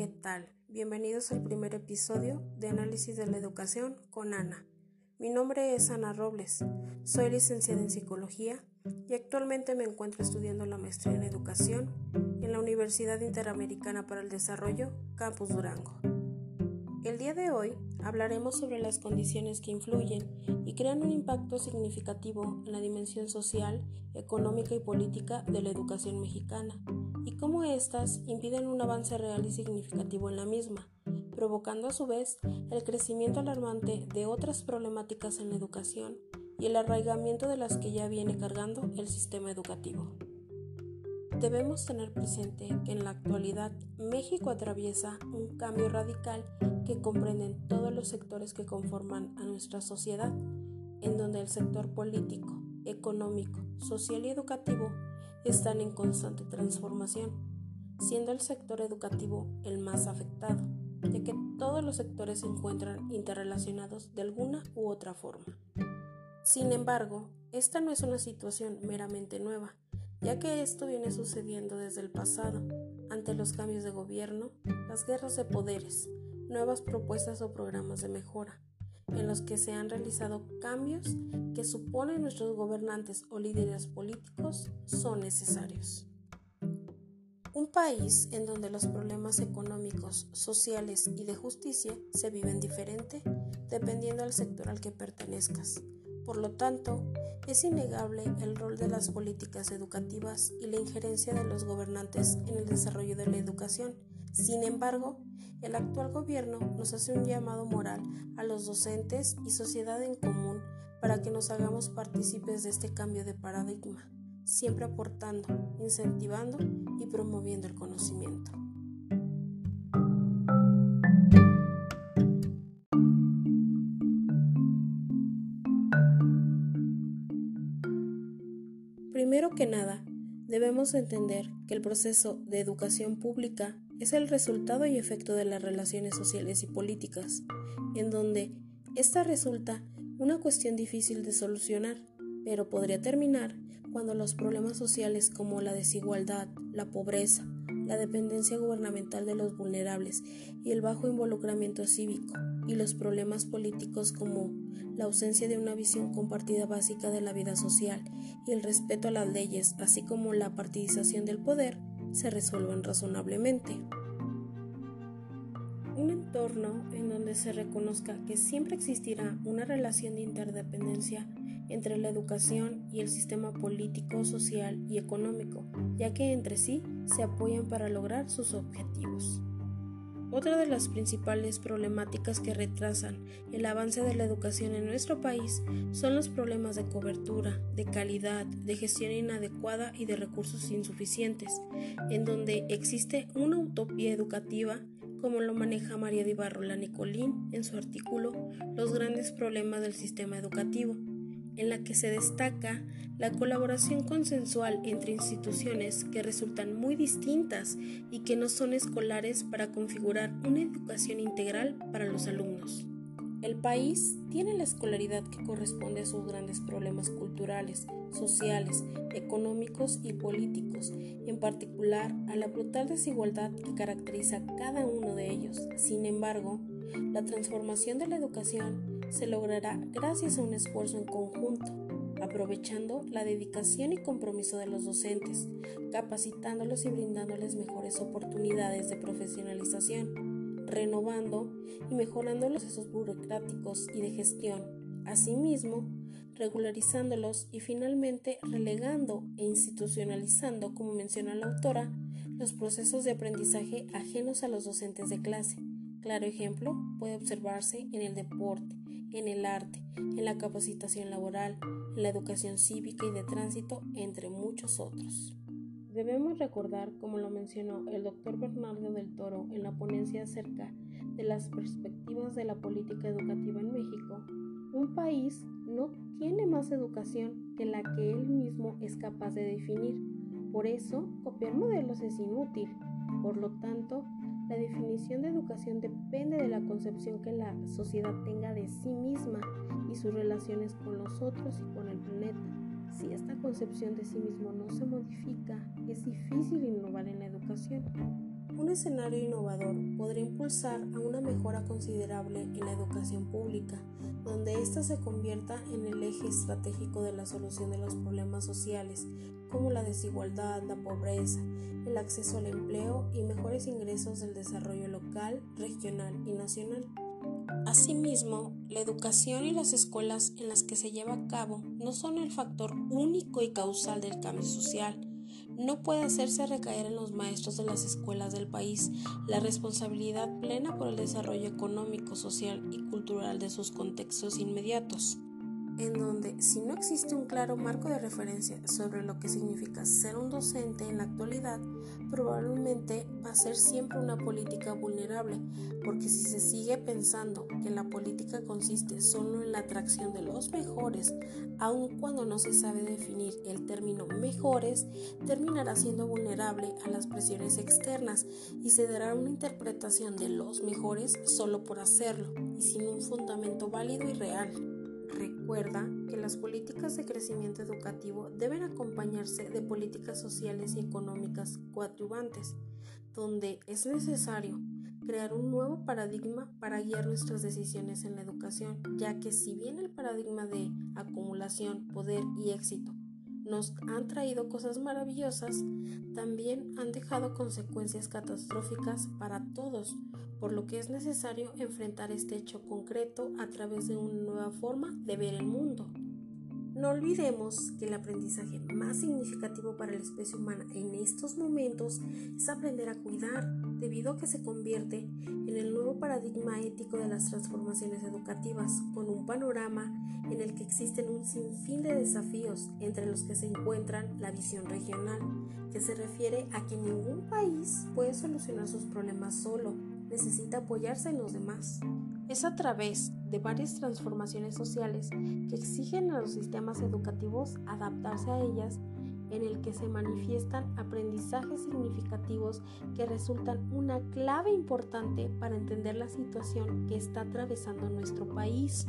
¿qué tal? Bienvenidos al primer episodio de Análisis de la Educación con Ana. Mi nombre es Ana Robles, soy licenciada en Psicología y actualmente me encuentro estudiando la maestría en Educación en la Universidad Interamericana para el Desarrollo, Campus Durango. El día de hoy hablaremos sobre las condiciones que influyen y crean un impacto significativo en la dimensión social, económica y política de la educación mexicana y cómo éstas impiden un avance real y significativo en la misma, provocando a su vez el crecimiento alarmante de otras problemáticas en la educación y el arraigamiento de las que ya viene cargando el sistema educativo. Debemos tener presente que en la actualidad México atraviesa un cambio radical que comprende todos los sectores que conforman a nuestra sociedad, en donde el sector político, económico, social y educativo están en constante transformación, siendo el sector educativo el más afectado, ya que todos los sectores se encuentran interrelacionados de alguna u otra forma. Sin embargo, esta no es una situación meramente nueva, ya que esto viene sucediendo desde el pasado, ante los cambios de gobierno, las guerras de poderes, nuevas propuestas o programas de mejora, en los que se han realizado cambios que suponen nuestros gobernantes o líderes políticos son necesarios. Un país en donde los problemas económicos, sociales y de justicia se viven diferente dependiendo del sector al que pertenezcas. Por lo tanto, es innegable el rol de las políticas educativas y la injerencia de los gobernantes en el desarrollo de la educación. Sin embargo, el actual gobierno nos hace un llamado moral a los docentes y sociedad en común para que nos hagamos partícipes de este cambio de paradigma, siempre aportando, incentivando y promoviendo el conocimiento. Nada, debemos entender que el proceso de educación pública es el resultado y efecto de las relaciones sociales y políticas, en donde esta resulta una cuestión difícil de solucionar, pero podría terminar cuando los problemas sociales como la desigualdad, la pobreza, la dependencia gubernamental de los vulnerables y el bajo involucramiento cívico, y los problemas políticos como la ausencia de una visión compartida básica de la vida social y el respeto a las leyes, así como la partidización del poder, se resuelvan razonablemente. Un entorno en donde se reconozca que siempre existirá una relación de interdependencia entre la educación y el sistema político, social y económico, ya que entre sí se apoyan para lograr sus objetivos. Otra de las principales problemáticas que retrasan el avance de la educación en nuestro país son los problemas de cobertura, de calidad, de gestión inadecuada y de recursos insuficientes, en donde existe una utopía educativa como lo maneja María de Ibarrola Nicolín en su artículo Los grandes problemas del sistema educativo, en la que se destaca la colaboración consensual entre instituciones que resultan muy distintas y que no son escolares para configurar una educación integral para los alumnos. El país tiene la escolaridad que corresponde a sus grandes problemas culturales, sociales, económicos y políticos, en particular a la brutal desigualdad que caracteriza cada uno de ellos. Sin embargo, la transformación de la educación se logrará gracias a un esfuerzo en conjunto, aprovechando la dedicación y compromiso de los docentes, capacitándolos y brindándoles mejores oportunidades de profesionalización, renovando y mejorando los procesos burocráticos y de gestión, asimismo, regularizándolos y finalmente relegando e institucionalizando, como menciona la autora, los procesos de aprendizaje ajenos a los docentes de clase. Claro ejemplo puede observarse en el deporte, en el arte, en la capacitación laboral, en la educación cívica y de tránsito, entre muchos otros. Debemos recordar, como lo mencionó el doctor Bernardo del Toro en la ponencia acerca de las perspectivas de la política educativa en México, un país no tiene más educación que la que él mismo es capaz de definir. Por eso, copiar modelos es inútil. Por lo tanto, la definición de educación depende de la concepción que la sociedad tenga de sí misma y sus relaciones con los otros y con el planeta. Si esta concepción de sí mismo no se modifica, es difícil innovar en la educación. Un escenario innovador podría impulsar a una mejora considerable en la educación pública, donde ésta se convierta en el eje estratégico de la solución de los problemas sociales, como la desigualdad, la pobreza, el acceso al empleo y mejores ingresos del desarrollo local, regional y nacional. Asimismo, la educación y las escuelas en las que se lleva a cabo no son el factor único y causal del cambio social. No puede hacerse recaer en los maestros de las escuelas del país la responsabilidad plena por el desarrollo económico, social y cultural de sus contextos inmediatos en donde si no existe un claro marco de referencia sobre lo que significa ser un docente en la actualidad, probablemente va a ser siempre una política vulnerable, porque si se sigue pensando que la política consiste solo en la atracción de los mejores, aun cuando no se sabe definir el término mejores, terminará siendo vulnerable a las presiones externas y se dará una interpretación de los mejores solo por hacerlo y sin un fundamento válido y real. Recuerda que las políticas de crecimiento educativo deben acompañarse de políticas sociales y económicas coadyuvantes, donde es necesario crear un nuevo paradigma para guiar nuestras decisiones en la educación, ya que si bien el paradigma de acumulación, poder y éxito nos han traído cosas maravillosas, también han dejado consecuencias catastróficas para todos, por lo que es necesario enfrentar este hecho concreto a través de una nueva forma de ver el mundo. No olvidemos que el aprendizaje más significativo para la especie humana en estos momentos es aprender a cuidar, debido a que se convierte en el nuevo paradigma ético de las transformaciones educativas, con un panorama en el que existen un sinfín de desafíos, entre los que se encuentran la visión regional, que se refiere a que ningún país puede solucionar sus problemas solo, necesita apoyarse en los demás. Es a través de varias transformaciones sociales que exigen a los sistemas educativos adaptarse a ellas en el que se manifiestan aprendizajes significativos que resultan una clave importante para entender la situación que está atravesando nuestro país.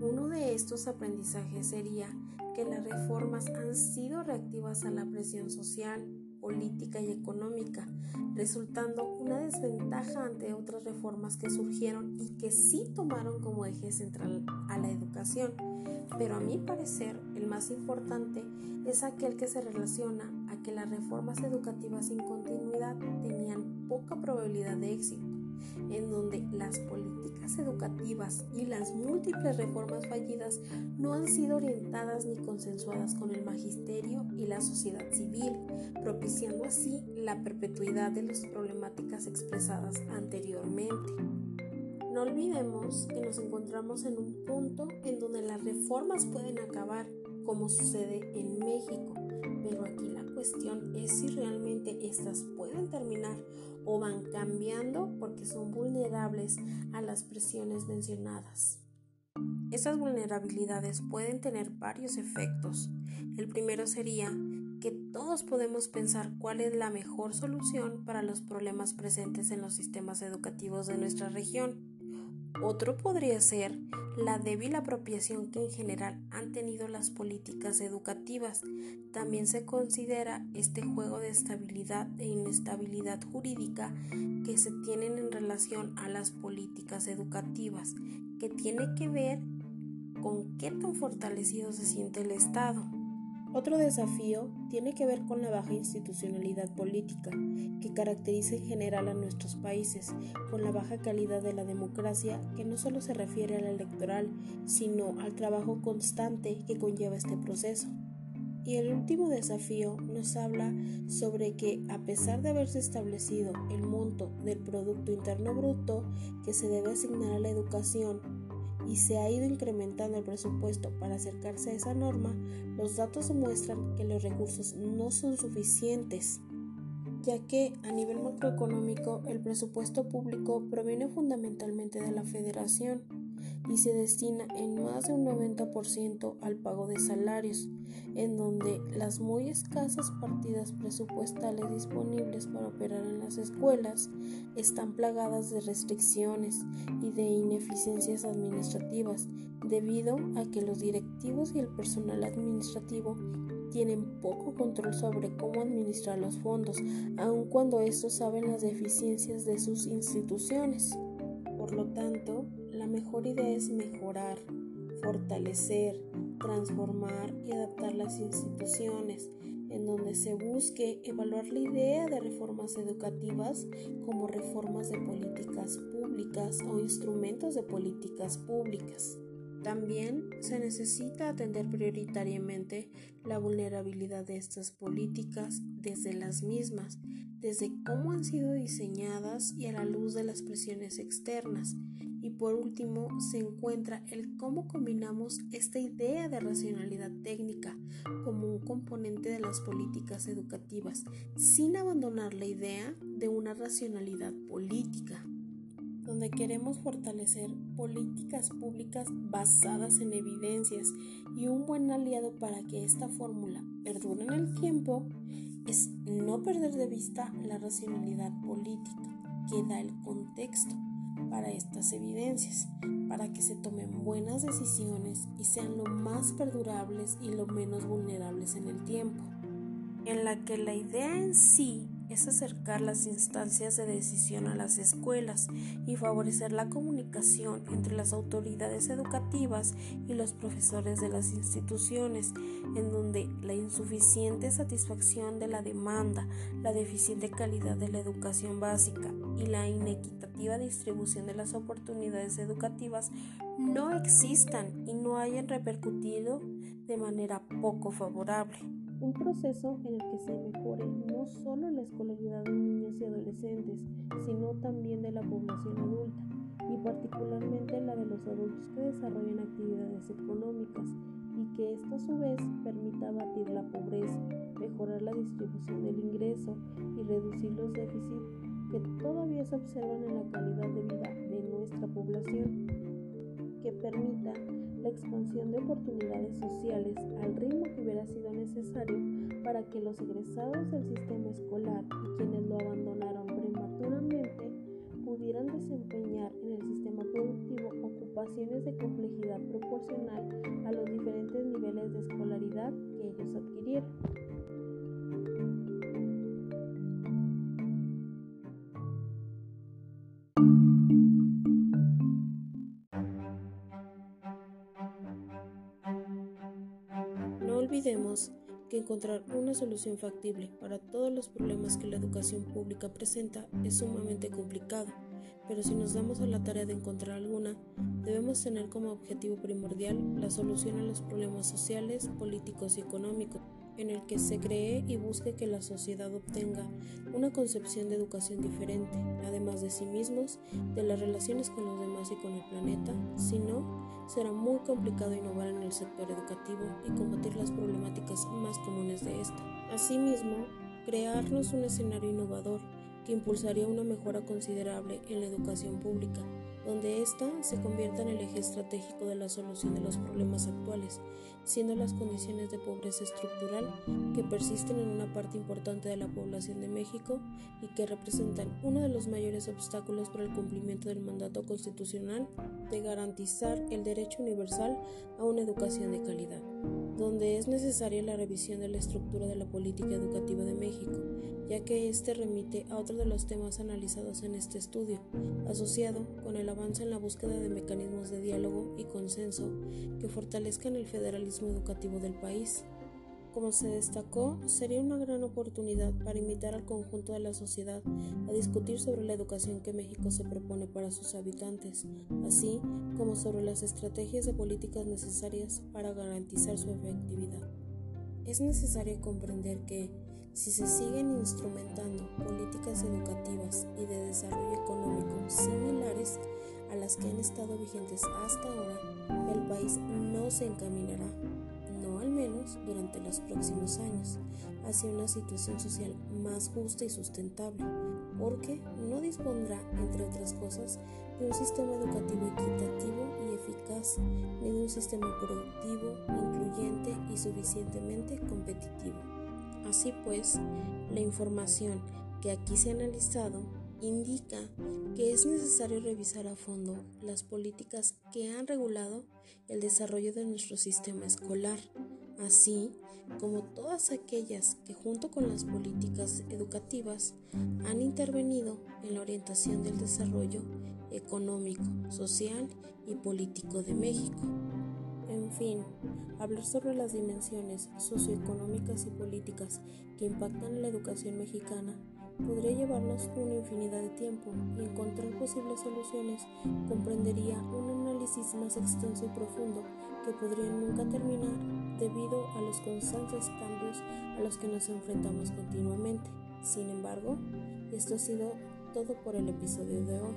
Uno de estos aprendizajes sería que las reformas han sido reactivas a la presión social, política y económica, resultando una desventaja ante otras reformas que surgieron y que sí tomaron como eje central a la educación. Pero a mi parecer, el más importante es aquel que se relaciona a que las reformas educativas sin continuidad tenían poca probabilidad de éxito en donde las políticas educativas y las múltiples reformas fallidas no han sido orientadas ni consensuadas con el magisterio y la sociedad civil, propiciando así la perpetuidad de las problemáticas expresadas anteriormente. No olvidemos que nos encontramos en un punto en donde las reformas pueden acabar, como sucede en México, pero aquí la cuestión es si realmente estas pueden terminar o van cambiando porque son vulnerables a las presiones mencionadas. Estas vulnerabilidades pueden tener varios efectos. El primero sería que todos podemos pensar cuál es la mejor solución para los problemas presentes en los sistemas educativos de nuestra región otro podría ser la débil apropiación que en general han tenido las políticas educativas. También se considera este juego de estabilidad e inestabilidad jurídica que se tienen en relación a las políticas educativas, que tiene que ver con qué tan fortalecido se siente el Estado. Otro desafío tiene que ver con la baja institucionalidad política que caracteriza en general a nuestros países, con la baja calidad de la democracia que no solo se refiere a la electoral, sino al trabajo constante que conlleva este proceso. Y el último desafío nos habla sobre que a pesar de haberse establecido el monto del Producto Interno Bruto que se debe asignar a la educación y se ha ido incrementando el presupuesto para acercarse a esa norma, los datos demuestran que los recursos no son suficientes, ya que a nivel macroeconómico el presupuesto público proviene fundamentalmente de la federación, y se destina en más de un 90% al pago de salarios, en donde las muy escasas partidas presupuestales disponibles para operar en las escuelas están plagadas de restricciones y de ineficiencias administrativas, debido a que los directivos y el personal administrativo tienen poco control sobre cómo administrar los fondos, aun cuando estos saben las deficiencias de sus instituciones. Por lo tanto, mejor idea es mejorar, fortalecer, transformar y adaptar las instituciones, en donde se busque evaluar la idea de reformas educativas como reformas de políticas públicas o instrumentos de políticas públicas. También se necesita atender prioritariamente la vulnerabilidad de estas políticas desde las mismas, desde cómo han sido diseñadas y a la luz de las presiones externas. Y por último, se encuentra el cómo combinamos esta idea de racionalidad técnica como un componente de las políticas educativas, sin abandonar la idea de una racionalidad política donde queremos fortalecer políticas públicas basadas en evidencias y un buen aliado para que esta fórmula perdure en el tiempo es no perder de vista la racionalidad política que da el contexto para estas evidencias, para que se tomen buenas decisiones y sean lo más perdurables y lo menos vulnerables en el tiempo, en la que la idea en sí es acercar las instancias de decisión a las escuelas y favorecer la comunicación entre las autoridades educativas y los profesores de las instituciones, en donde la insuficiente satisfacción de la demanda, la deficiente calidad de la educación básica y la inequitativa distribución de las oportunidades educativas no existan y no hayan repercutido de manera poco favorable. Un proceso en el que se mejore no solo la escolaridad de niños y adolescentes, sino también de la población adulta, y particularmente la de los adultos que desarrollan actividades económicas, y que esto a su vez permita abatir la pobreza, mejorar la distribución del ingreso y reducir los déficits que todavía se observan en la calidad de vida de nuestra población, que permita la expansión de oportunidades sociales al ritmo que hubiera sido necesario para que los egresados del sistema escolar y quienes lo abandonaron prematuramente pudieran desempeñar en el sistema productivo ocupaciones de complejidad proporcional a los diferentes niveles de escolaridad que ellos adquirieron. Que encontrar una solución factible para todos los problemas que la educación pública presenta es sumamente complicado, pero si nos damos a la tarea de encontrar alguna, debemos tener como objetivo primordial la solución a los problemas sociales, políticos y económicos en el que se cree y busque que la sociedad obtenga una concepción de educación diferente, además de sí mismos, de las relaciones con los demás y con el planeta, si no, será muy complicado innovar en el sector educativo y combatir las problemáticas más comunes de esta. Asimismo, crearnos un escenario innovador que impulsaría una mejora considerable en la educación pública, donde ésta se convierta en el eje estratégico de la solución de los problemas actuales, siendo las condiciones de pobreza estructural que persisten en una parte importante de la población de México y que representan uno de los mayores obstáculos para el cumplimiento del mandato constitucional de garantizar el derecho universal a una educación de calidad, donde es necesaria la revisión de la estructura de la política educativa de México, ya que este remite a otro de los temas analizados en este estudio, asociado con el avance en la búsqueda de mecanismos de diálogo y consenso que fortalezcan el federalismo educativo del país. Como se destacó, sería una gran oportunidad para invitar al conjunto de la sociedad a discutir sobre la educación que México se propone para sus habitantes, así como sobre las estrategias de políticas necesarias para garantizar su efectividad. Es necesario comprender que, si se siguen instrumentando políticas educativas y de desarrollo económico similares a las que han estado vigentes hasta ahora, el país no se encaminará, no al menos durante los próximos años hacia una situación social más justa y sustentable, porque no dispondrá, entre otras cosas, de un sistema educativo equitativo y eficaz, ni de un sistema productivo, incluyente y suficientemente competitivo. Así pues, la información que aquí se ha analizado indica que es necesario revisar a fondo las políticas que han regulado el desarrollo de nuestro sistema escolar, así como todas aquellas que junto con las políticas educativas han intervenido en la orientación del desarrollo económico, social y político de México. Fin, hablar sobre las dimensiones socioeconómicas y políticas que impactan en la educación mexicana podría llevarnos una infinidad de tiempo y encontrar posibles soluciones comprendería un análisis más extenso y profundo que podría nunca terminar debido a los constantes cambios a los que nos enfrentamos continuamente. Sin embargo, esto ha sido todo por el episodio de hoy.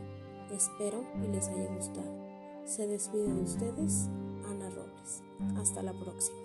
Espero y les haya gustado. Se despide de ustedes Ana Robles. Hasta la próxima.